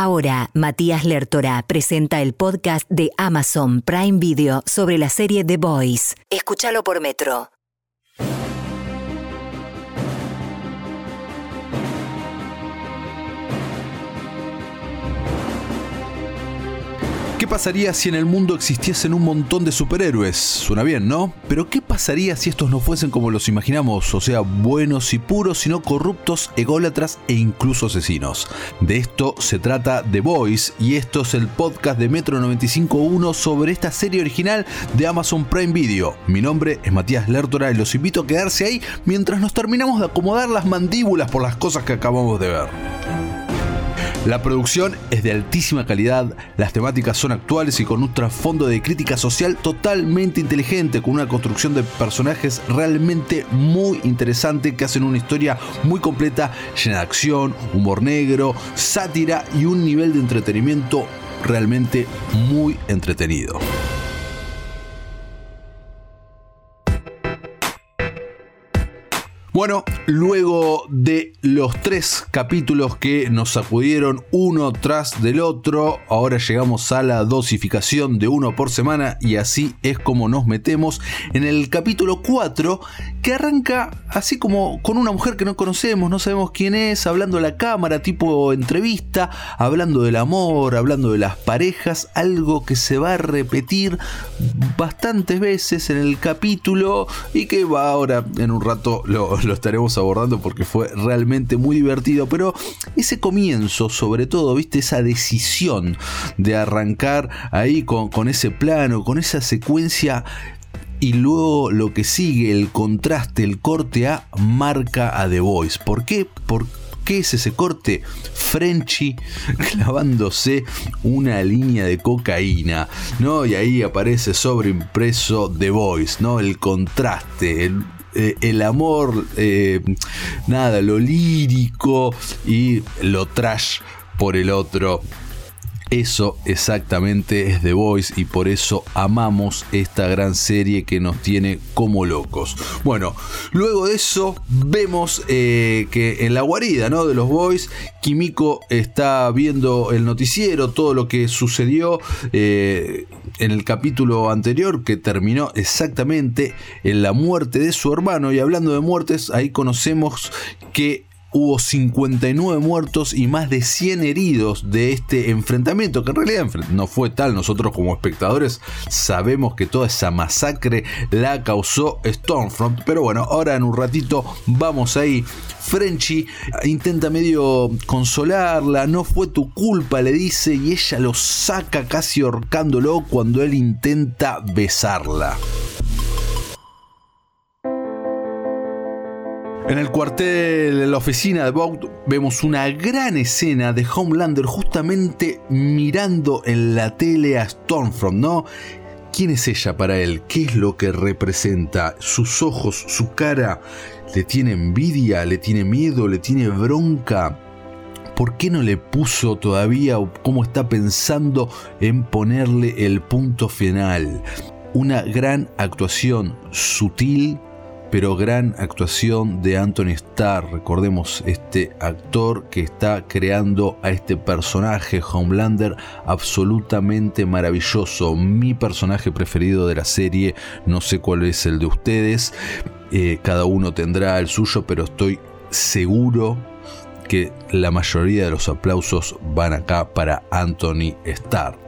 Ahora, Matías Lertora presenta el podcast de Amazon Prime Video sobre la serie The Boys. Escúchalo por Metro. Pasaría si en el mundo existiesen un montón de superhéroes? Suena bien, ¿no? Pero ¿qué pasaría si estos no fuesen como los imaginamos? O sea, buenos y puros, sino corruptos, ególatras e incluso asesinos. De esto se trata The Voice y esto es el podcast de Metro 95.1 sobre esta serie original de Amazon Prime Video. Mi nombre es Matías Lertora y los invito a quedarse ahí mientras nos terminamos de acomodar las mandíbulas por las cosas que acabamos de ver. La producción es de altísima calidad, las temáticas son actuales y con un trasfondo de crítica social totalmente inteligente, con una construcción de personajes realmente muy interesante que hacen una historia muy completa, llena de acción, humor negro, sátira y un nivel de entretenimiento realmente muy entretenido. Bueno, luego de los tres capítulos que nos sacudieron uno tras del otro, ahora llegamos a la dosificación de uno por semana y así es como nos metemos en el capítulo 4 que arranca así como con una mujer que no conocemos, no sabemos quién es, hablando a la cámara, tipo entrevista, hablando del amor, hablando de las parejas, algo que se va a repetir bastantes veces en el capítulo y que va ahora en un rato lo lo estaremos abordando porque fue realmente muy divertido. Pero ese comienzo, sobre todo, viste, esa decisión de arrancar ahí con, con ese plano, con esa secuencia y luego lo que sigue, el contraste, el corte A, marca a The Voice. ¿Por qué? ¿Por qué es ese corte? Frenchy clavándose una línea de cocaína, ¿no? Y ahí aparece sobreimpreso The Voice, ¿no? El contraste, el, eh, el amor, eh, nada, lo lírico y lo trash por el otro. Eso exactamente es The Voice y por eso amamos esta gran serie que nos tiene como locos. Bueno, luego de eso vemos eh, que en la guarida ¿no? de los Boys, Kimiko está viendo el noticiero, todo lo que sucedió en el capítulo anterior que terminó exactamente en la muerte de su hermano. Y hablando de muertes, ahí conocemos que hubo 59 muertos y más de 100 heridos de este enfrentamiento, que en realidad no fue tal, nosotros como espectadores sabemos que toda esa masacre la causó Stormfront, pero bueno, ahora en un ratito vamos ahí. Frenchy intenta medio consolarla, no fue tu culpa, le dice, y ella lo saca casi ahorcándolo cuando él intenta besarla. En el cuartel, en la oficina de Vought, vemos una gran escena de Homelander justamente mirando en la tele a Stormfront, ¿no? ¿Quién es ella para él? ¿Qué es lo que representa? Sus ojos, su cara, ¿le tiene envidia? ¿Le tiene miedo? ¿Le tiene bronca? ¿Por qué no le puso todavía o cómo está pensando en ponerle el punto final? Una gran actuación sutil pero gran actuación de Anthony Starr. Recordemos este actor que está creando a este personaje Homelander absolutamente maravilloso. Mi personaje preferido de la serie, no sé cuál es el de ustedes, eh, cada uno tendrá el suyo, pero estoy seguro que la mayoría de los aplausos van acá para Anthony Starr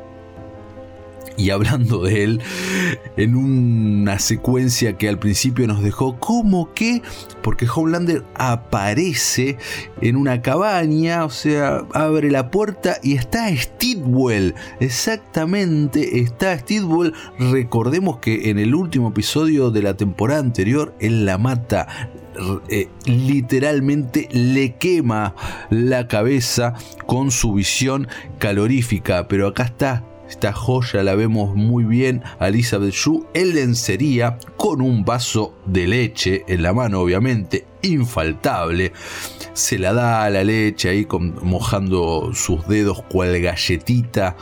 y hablando de él en una secuencia que al principio nos dejó como que porque Homelander aparece en una cabaña, o sea, abre la puerta y está Steedwell, exactamente está Steedwell, recordemos que en el último episodio de la temporada anterior él la mata eh, literalmente le quema la cabeza con su visión calorífica. Pero acá está esta joya la vemos muy bien a Elizabeth Shue en lencería con un vaso de leche en la mano, obviamente, infaltable. Se la da a la leche ahí mojando sus dedos cual galletita.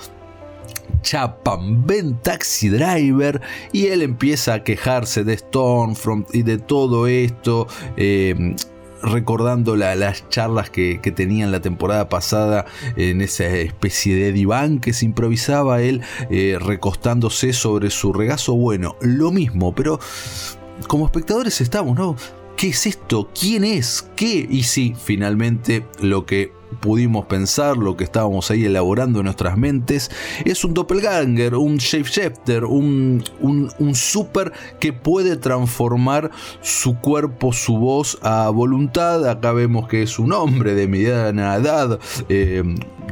Chapan, ven taxi driver y él empieza a quejarse de Stormfront y de todo esto. Eh, recordando las charlas que, tenían la temporada pasada en esa especie de diván que se improvisaba él eh, recostándose sobre su regazo. Bueno, lo mismo, pero como espectadores estamos, ¿no? ¿Qué es esto? ¿Quién es? ¿Qué? Y sí, finalmente lo que pudimos pensar, lo que estábamos ahí elaborando en nuestras mentes, es un doppelganger, un shapeshifter, un, un, un super que puede transformar su cuerpo, su voz a voluntad. Acá vemos que es un hombre de mediana edad, eh,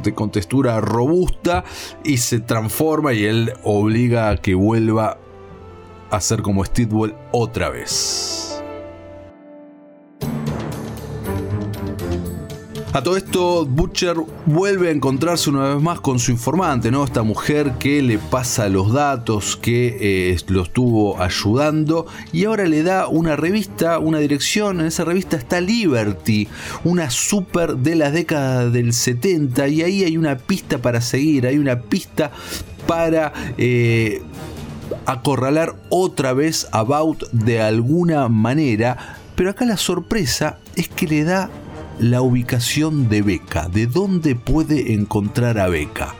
de contextura robusta, y se transforma y él obliga a que vuelva a ser como Steedwell otra vez. A todo esto, Butcher vuelve a encontrarse una vez más con su informante, ¿no? Esta mujer que le pasa los datos, que eh, lo estuvo ayudando y ahora le da una revista, una dirección. En esa revista está Liberty, una super de la década del 70 y ahí hay una pista para seguir, hay una pista para... Eh, acorralar otra vez a Baut de alguna manera, pero acá la sorpresa es que le da la ubicación de Beca, de dónde puede encontrar a Beca,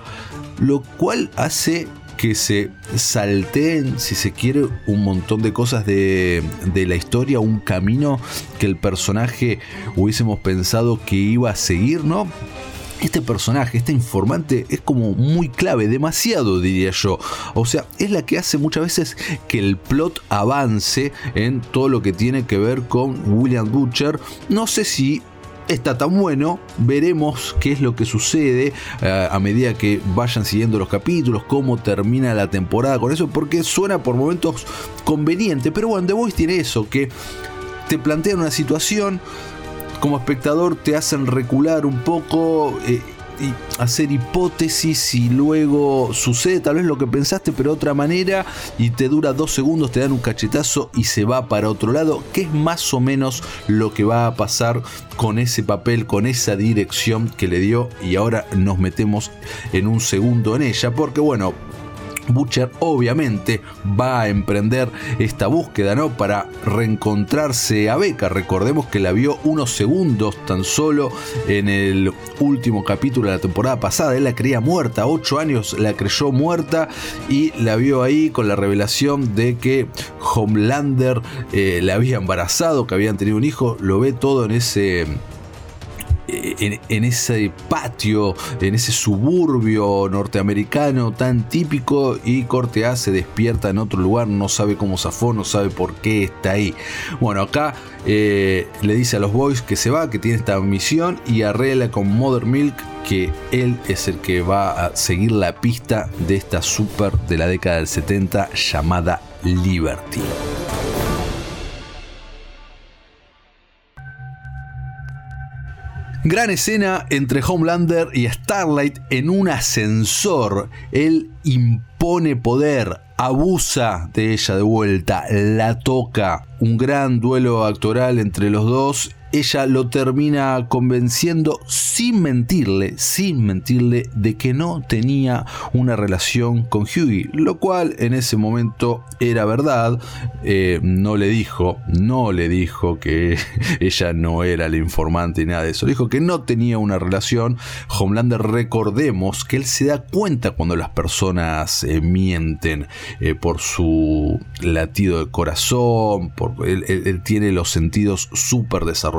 lo cual hace que se salteen, si se quiere, un montón de cosas de, de, la historia, un camino que el personaje hubiésemos pensado que iba a seguir, ¿no? Este personaje, este informante, es como muy clave, demasiado diría yo. O sea, es la que hace muchas veces que el plot avance en todo lo que tiene que ver con William Butcher. No sé si está tan bueno. Veremos qué es lo que sucede eh, a medida que vayan siguiendo los capítulos, cómo termina la temporada con eso, porque suena por momentos conveniente. Pero bueno, The Voice tiene eso, que te plantean una situación, como espectador te hacen recular un poco. Eh, y hacer hipótesis y luego sucede tal vez lo que pensaste pero de otra manera y te dura dos segundos, te dan un cachetazo y se va para otro lado, que es más o menos lo que va a pasar con ese papel, con esa dirección que le dio y ahora nos metemos en un segundo en ella porque bueno, Butcher obviamente va a emprender esta búsqueda, ¿no? Para reencontrarse a Becca. Recordemos que la vio unos segundos tan solo en el último capítulo de la temporada pasada. Él la creía muerta, ocho años la creyó muerta y la vio ahí con la revelación de que Homelander eh, la había embarazado, que habían tenido un hijo. Lo ve todo en ese en, ese patio, en ese suburbio norteamericano tan típico y Corte A se despierta en otro lugar, no sabe cómo zafó, no sabe por qué está ahí. Bueno, acá eh, le dice a los boys que se va, que tiene esta misión y arregla con Mother Milk que él es el que va a seguir la pista de esta super de la década del 70 llamada Liberty. Gran escena entre Homelander y Starlight en un ascensor. Él impone poder, abusa de ella de vuelta, la toca. Un gran duelo actoral entre los dos ella lo termina convenciendo sin mentirle, sin mentirle de que no tenía una relación con Hughie, lo cual en ese momento era verdad. Eh, no le dijo, no le dijo que ella no era la informante y nada de eso. Dijo que no tenía una relación. Homelander, recordemos que él se da cuenta cuando las personas eh, mienten eh, por su latido de corazón, por, él, él tiene los sentidos súper desarrollados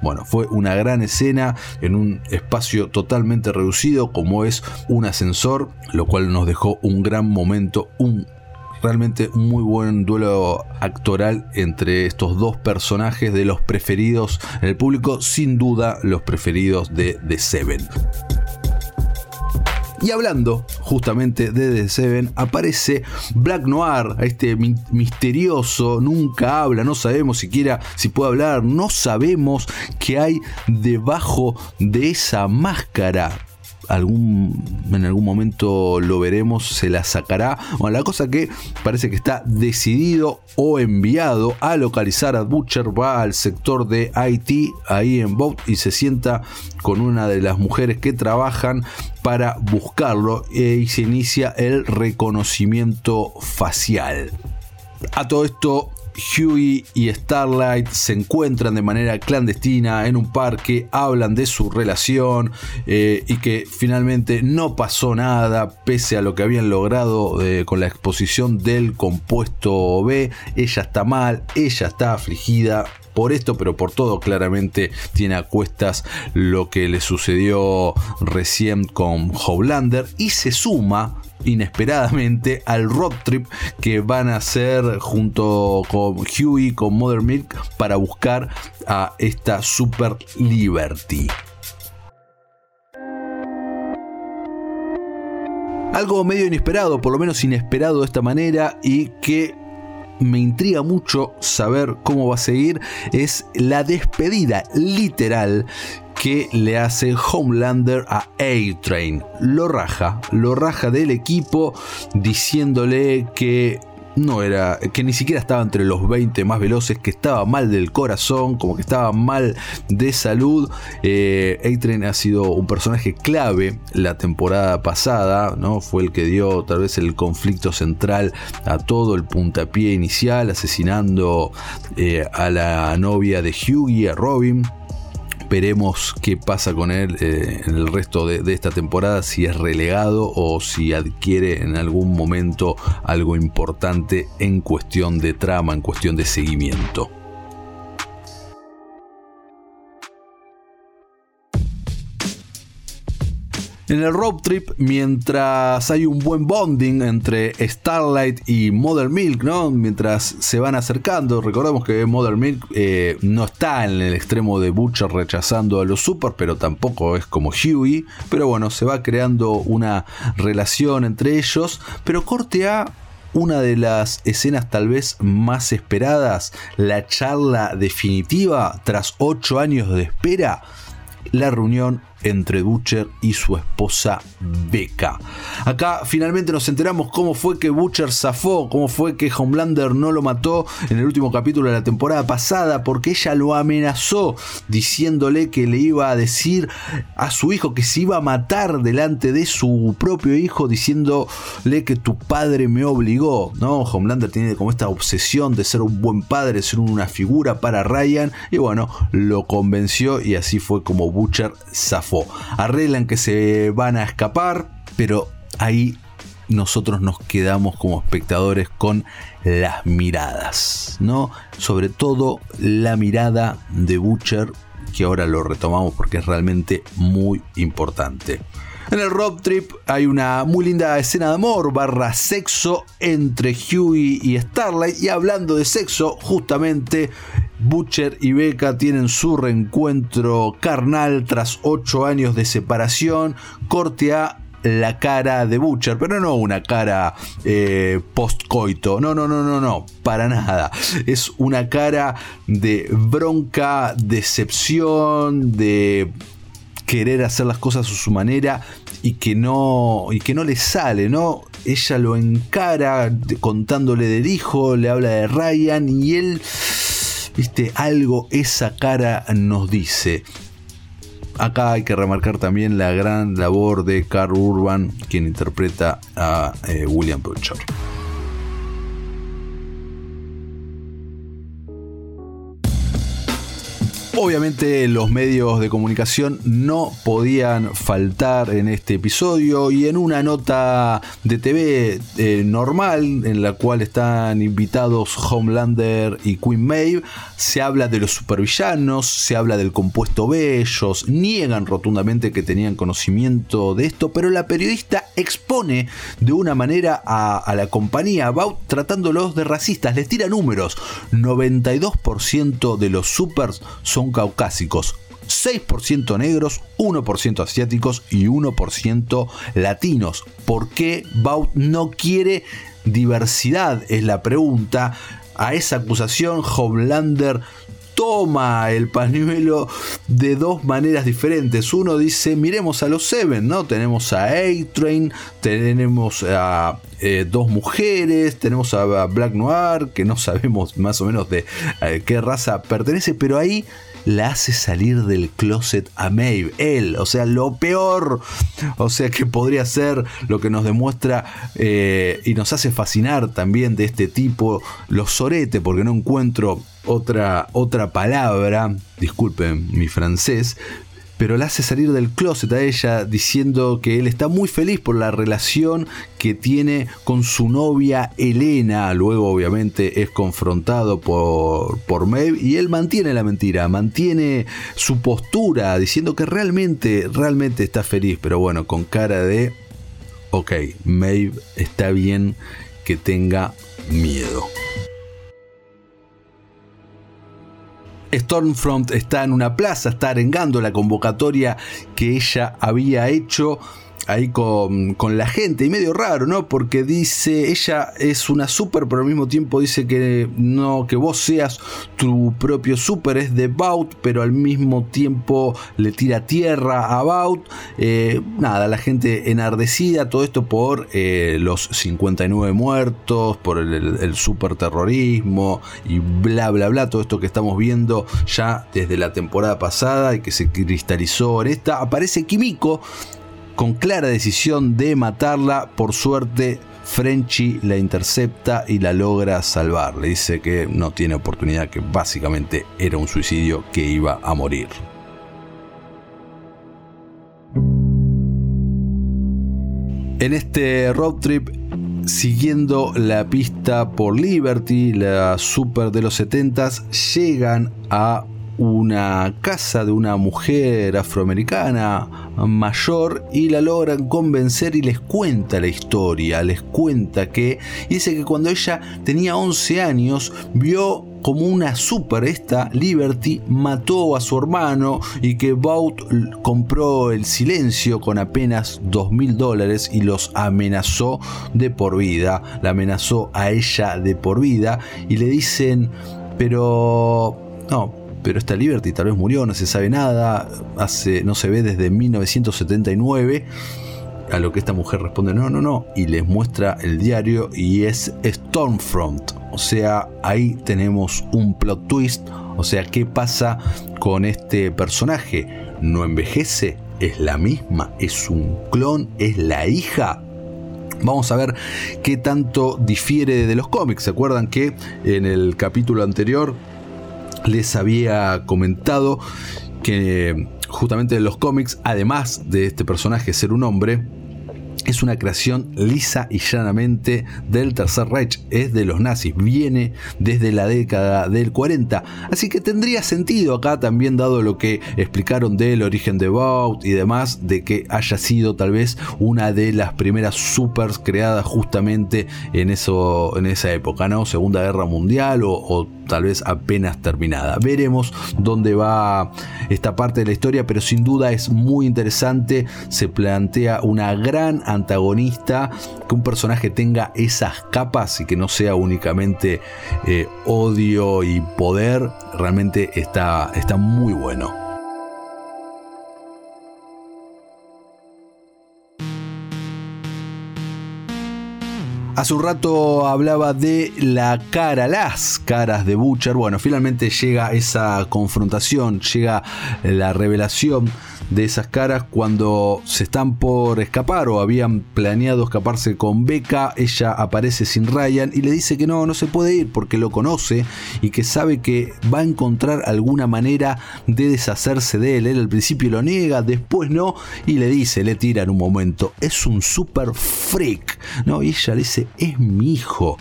bueno, fue una gran escena en un espacio totalmente reducido como es un ascensor, lo cual nos dejó un gran momento, un realmente un muy buen duelo actoral entre estos dos personajes de los preferidos en el público, sin duda los preferidos de The Seven. Y hablando justamente de The Seven, aparece Black Noir, este misterioso, nunca habla, no sabemos siquiera si puede hablar, no sabemos qué hay debajo de esa máscara en algún momento lo veremos, se la sacará. Bueno, la cosa que parece que está decidido o enviado a localizar a Butcher, va al sector de IT, ahí en Boat, y se sienta con una de las mujeres que trabajan para buscarlo y se inicia el reconocimiento facial. A todo esto Huey y Starlight se encuentran de manera clandestina en un parque, hablan de su relación eh, y que finalmente no pasó nada pese a lo que habían logrado eh, con la exposición del compuesto B. Ella está mal, ella está afligida, por esto, pero por todo claramente tiene a cuestas lo que le sucedió recién con Howlander y se suma inesperadamente al road trip que van a hacer junto con Huey, con Mother Milk, para buscar a esta Super Liberty. Algo medio inesperado, por lo menos inesperado de esta manera, y que me intriga mucho saber cómo va a seguir, es la despedida literal que le hace Homelander a A-Train. Lo raja, lo raja del equipo diciéndole que no era, que ni siquiera estaba entre los 20 más veloces, que estaba mal del corazón, como que estaba mal de salud. Eh, A-Train ha sido un personaje clave la temporada pasada, ¿no? Fue el que dio tal vez el conflicto central a todo el puntapié inicial, asesinando eh, a la novia de Hughie, a Robin veremos qué pasa con él eh, en el resto de, de, esta temporada, si es relegado o si adquiere en algún momento algo importante en cuestión de trama, en cuestión de seguimiento. En el road trip, mientras hay un buen bonding entre Starlight y Mother Milk, ¿no? Mientras se van acercando, recordemos que Mother Milk eh, no está en el extremo de Butcher rechazando a los super, pero tampoco es como Huey. Pero bueno, se va creando una relación entre ellos. Pero corte a una de las escenas tal vez más esperadas, la charla definitiva tras 8 años de espera, la reunión entre Butcher y su esposa Becca. Acá finalmente nos enteramos cómo fue que Butcher zafó, cómo fue que Homelander no lo mató en el último capítulo de la temporada pasada, porque ella lo amenazó diciéndole que le iba a decir a su hijo que se iba a matar delante de su propio hijo, diciéndole que tu padre me obligó. ¿no? Homelander tiene como esta obsesión de ser un buen padre, ser una figura para Ryan, y bueno, lo convenció y así fue como Butcher zafó Arreglan que se van a escapar, pero ahí nosotros nos quedamos como espectadores con las miradas, ¿no? Sobre todo la mirada de Butcher, que ahora lo retomamos porque es realmente muy importante. En el road trip hay una muy linda escena de amor barra sexo entre Huey y Starlight. Y hablando de sexo, justamente Butcher y Becca tienen su reencuentro carnal tras 8 años de separación. Corte a la cara de Butcher, pero no una cara eh, post-coito, no, no, no, no, no, para nada. Es una cara de bronca, decepción, de querer hacer las cosas a su manera y que no, y que no le sale, ¿no? Ella lo encara contándole del hijo, le habla de Ryan y él, viste, algo esa cara nos dice. Acá hay que remarcar también la gran labor de Carl Urban, quien interpreta a eh, William Butcher. Obviamente los medios de comunicación no podían faltar en este episodio y en una nota de TV eh, normal en la cual están invitados Homelander y Queen Maeve se habla de los supervillanos, se habla del compuesto B, ellos niegan rotundamente que tenían conocimiento de esto, pero la periodista expone de una manera a, la compañía About tratándolos de racistas, les tira números, 92% de los supers son caucásicos, 6% negros, 1% asiáticos y 1% latinos. ¿Por qué Baut no quiere diversidad? Es la pregunta. A esa acusación, Homelander toma el pañuelo de dos maneras diferentes. Uno dice, miremos a los Seven, ¿no? Tenemos a A-Train, tenemos a eh, dos mujeres, tenemos a Black Noir, que no sabemos más o menos de eh, qué raza pertenece, pero ahí la hace salir del closet a Maeve. Él, o sea, lo peor. O sea, que podría ser lo que nos demuestra eh, y nos hace fascinar también de este tipo, los sorete, porque no encuentro otra, otra palabra, disculpen mi francés, pero la hace salir del closet a ella diciendo que él está muy feliz por la relación que tiene con su novia Elena. Luego obviamente es confrontado por, por Maeve y él mantiene la mentira, mantiene su postura diciendo que realmente, realmente está feliz, pero bueno, con cara de, ok, Maeve está bien que tenga miedo. Stormfront está en una plaza, está arengando la convocatoria que ella había hecho ahí con, la gente y medio raro, ¿no? Porque dice, ella es una super, pero al mismo tiempo dice que no, que vos seas tu propio super, es de Bout, pero al mismo tiempo le tira tierra a Bout. Eh, nada, la gente enardecida, todo esto por eh, los 59 muertos, por el, el super terrorismo y bla, bla, bla, todo esto que estamos viendo ya desde la temporada pasada y que se cristalizó en esta. Aparece Kimiko con clara decisión de matarla. Por suerte, Frenchy la intercepta y la logra salvar. Le dice que no tiene oportunidad, que básicamente era un suicidio que iba a morir. En este road trip, siguiendo la pista por Liberty, la super de los 70s, llegan a una casa de una mujer afroamericana mayor y la logran convencer y les cuenta la historia, les cuenta que dice que cuando ella tenía 11 años vio como una super esta Liberty mató a su hermano y que Bout compró el silencio con apenas 2 mil dólares y los amenazó de por vida, la amenazó a ella de por vida y le dicen pero no, pero esta Liberty tal vez murió, no se sabe nada, hace, no se ve desde 1979. A lo que esta mujer responde, no, no, no, y les muestra el diario y es Stormfront. O sea, ahí tenemos un plot twist. O sea, ¿qué pasa con este personaje? ¿No envejece? ¿Es la misma? ¿Es un clon? ¿Es la hija? Vamos a ver qué tanto difiere de los cómics. ¿Se acuerdan que en el capítulo anterior les había comentado que justamente en los cómics, además de este personaje ser un hombre, es una creación lisa y llanamente del Tercer Reich, es de los nazis, viene desde la década del 40, así que tendría sentido acá también dado lo que explicaron del origen de Baut y demás, de que haya sido tal vez una de las primeras supers creadas justamente en, eso, en esa época, ¿no? Segunda Guerra Mundial o, o tal vez apenas terminada. Veremos dónde va esta parte de la historia, pero sin duda es muy interesante, se plantea una gran antagonista, que un personaje tenga esas capas y que no sea únicamente eh, odio y poder, realmente está, está muy bueno. Hace un rato hablaba de la cara, las caras de Butcher. Bueno, finalmente llega esa confrontación, llega la revelación de esas caras cuando se están por escapar o habían planeado escaparse con Becca. Ella aparece sin Ryan y le dice que no, no se puede ir porque lo conoce y que sabe que va a encontrar alguna manera de deshacerse de él. Él al principio lo niega, después no y le dice, le tira en un momento, es un super freak. ¿no? Y ella le dice, es mi hijo.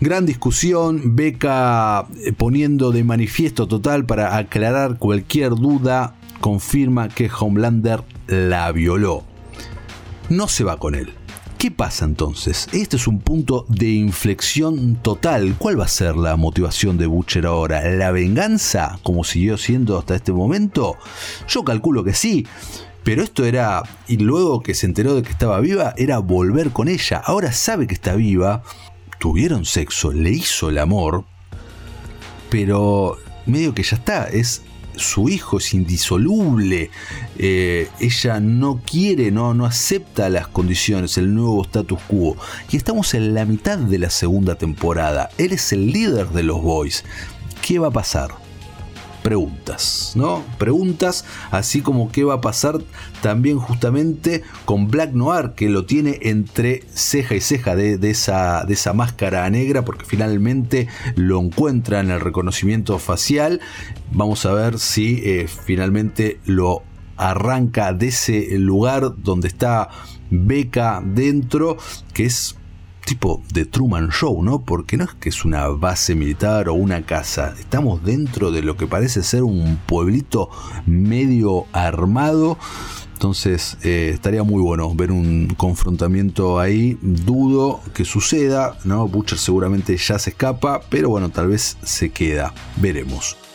Gran discusión, Becca eh, poniendo de manifiesto total para aclarar cualquier duda confirma que Homelander la violó. No se va con él. ¿Qué pasa entonces? Este es un punto de inflexión total. ¿Cuál va a ser la motivación de Butcher ahora? ¿La venganza, como siguió siendo hasta este momento? Yo calculo que sí. Pero esto era, y luego que se enteró de que estaba viva, era volver con ella. Ahora sabe que está viva. Tuvieron sexo, le hizo el amor. Pero medio que ya está, es su hijo es indisoluble, eh, ella no quiere, no, no acepta las condiciones, el nuevo status quo. Y estamos en la mitad de la segunda temporada. Él es el líder de los Boys. ¿Qué va a pasar? Preguntas, ¿no? Preguntas, así como qué va a pasar también justamente con Black Noir, que lo tiene entre ceja y ceja de, esa, de esa máscara negra, porque finalmente lo encuentra en el reconocimiento facial. Vamos a ver si eh, finalmente lo arranca de ese lugar donde está Beca dentro, que es tipo de Truman Show, ¿no? Porque no es que es una base militar o una casa, estamos dentro de lo que parece ser un pueblito medio armado. Entonces eh, estaría muy bueno ver un confrontamiento ahí. Dudo que suceda, ¿no? Butcher seguramente ya se escapa, pero bueno, tal vez se queda. Veremos.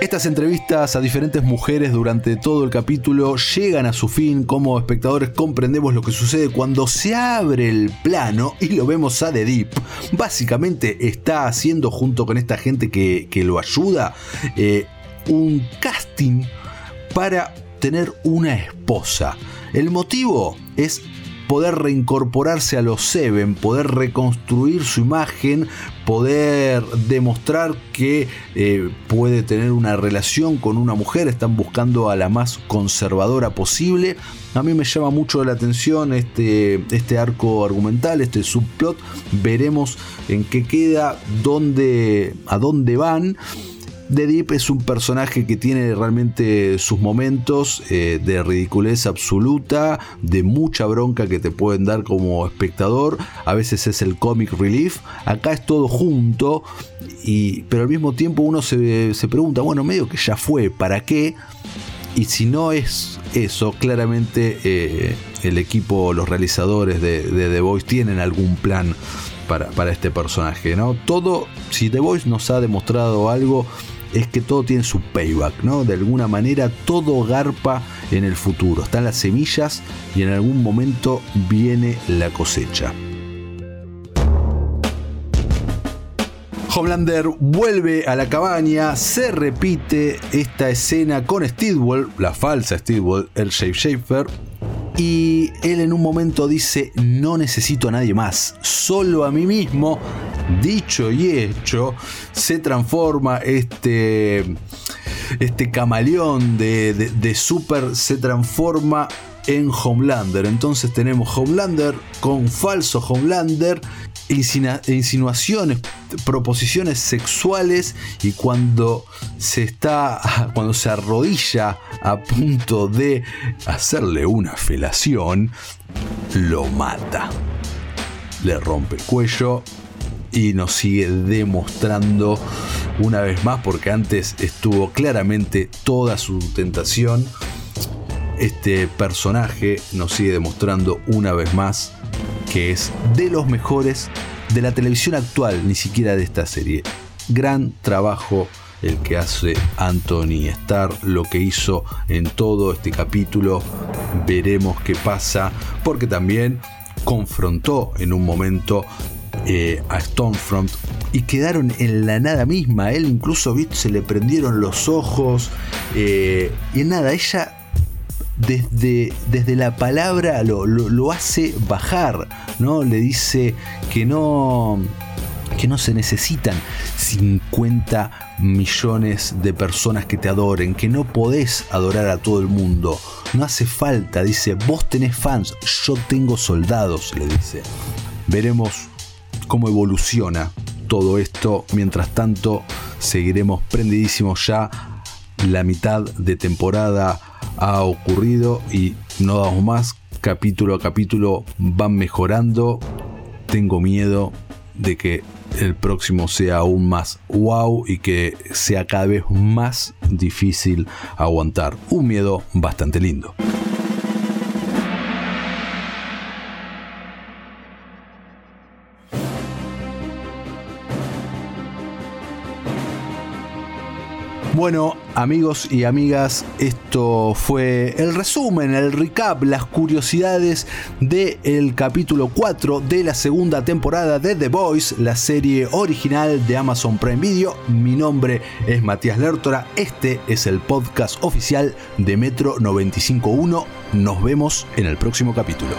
Estas entrevistas a diferentes mujeres durante todo el capítulo llegan a su fin. Como espectadores comprendemos lo que sucede cuando se abre el plano y lo vemos a The Deep. Básicamente está haciendo junto con esta gente que, lo ayuda eh, un casting para tener una esposa. El motivo es poder reincorporarse a los Seven, poder reconstruir su imagen, poder demostrar que eh, puede tener una relación con una mujer, están buscando a la más conservadora posible. A mí me llama mucho la atención este, este arco argumental, este subplot. Veremos en qué queda, dónde, a dónde van. The Deep es un personaje que tiene realmente sus momentos eh, de ridiculez absoluta, de mucha bronca que te pueden dar como espectador. A veces es el comic relief. Acá es todo junto. Y, pero al mismo tiempo uno se, pregunta, bueno, medio que ya fue, ¿para qué? Y si no es eso, claramente eh, el equipo, los realizadores de, The Voice tienen algún plan para, para, este personaje, ¿no? Todo, si The Voice nos ha demostrado algo, es que todo tiene su payback, ¿no? De alguna manera todo garpa en el futuro. Están las semillas y en algún momento viene la cosecha. Homelander vuelve a la cabaña, se repite esta escena con Steedwell, la falsa Steedwell, el Shape Shaper, y él en un momento dice, no necesito a nadie más, solo a mí mismo. Dicho y hecho, se transforma este, este camaleón de, de Super, se transforma en Homelander. Entonces tenemos Homelander con falso Homelander insinuaciones, proposiciones sexuales y cuando se está, cuando se arrodilla a punto de hacerle una felación, lo mata. Le rompe el cuello y nos sigue demostrando una vez más, porque antes estuvo claramente toda su tentación. Este personaje nos sigue demostrando una vez más que es de los mejores de la televisión actual, ni siquiera de esta serie. Gran trabajo el que hace Anthony Starr, lo que hizo en todo este capítulo. Veremos qué pasa, porque también confrontó en un momento eh, a Stormfront y quedaron en la nada misma. Él incluso se le prendieron los ojos eh, y nada, ella desde, desde la palabra lo, hace bajar, ¿no? Le dice que no, que no se necesitan 50 millones de personas que te adoren, que no podés adorar a todo el mundo. No hace falta, dice, vos tenés fans, yo tengo soldados, le dice. Veremos cómo evoluciona todo esto. Mientras tanto, seguiremos prendidísimos ya la mitad de temporada ha ocurrido y no damos más. Capítulo a capítulo van mejorando. Tengo miedo de que el próximo sea aún más wow y que sea cada vez más difícil aguantar. Un miedo bastante lindo. Bueno, amigos y amigas, esto fue el resumen, el recap, las curiosidades del capítulo 4 de la segunda temporada de The Voice, la serie original de Amazon Prime Video. Mi nombre es Matías Lertora, este es el podcast oficial de Metro 951. Nos vemos en el próximo capítulo.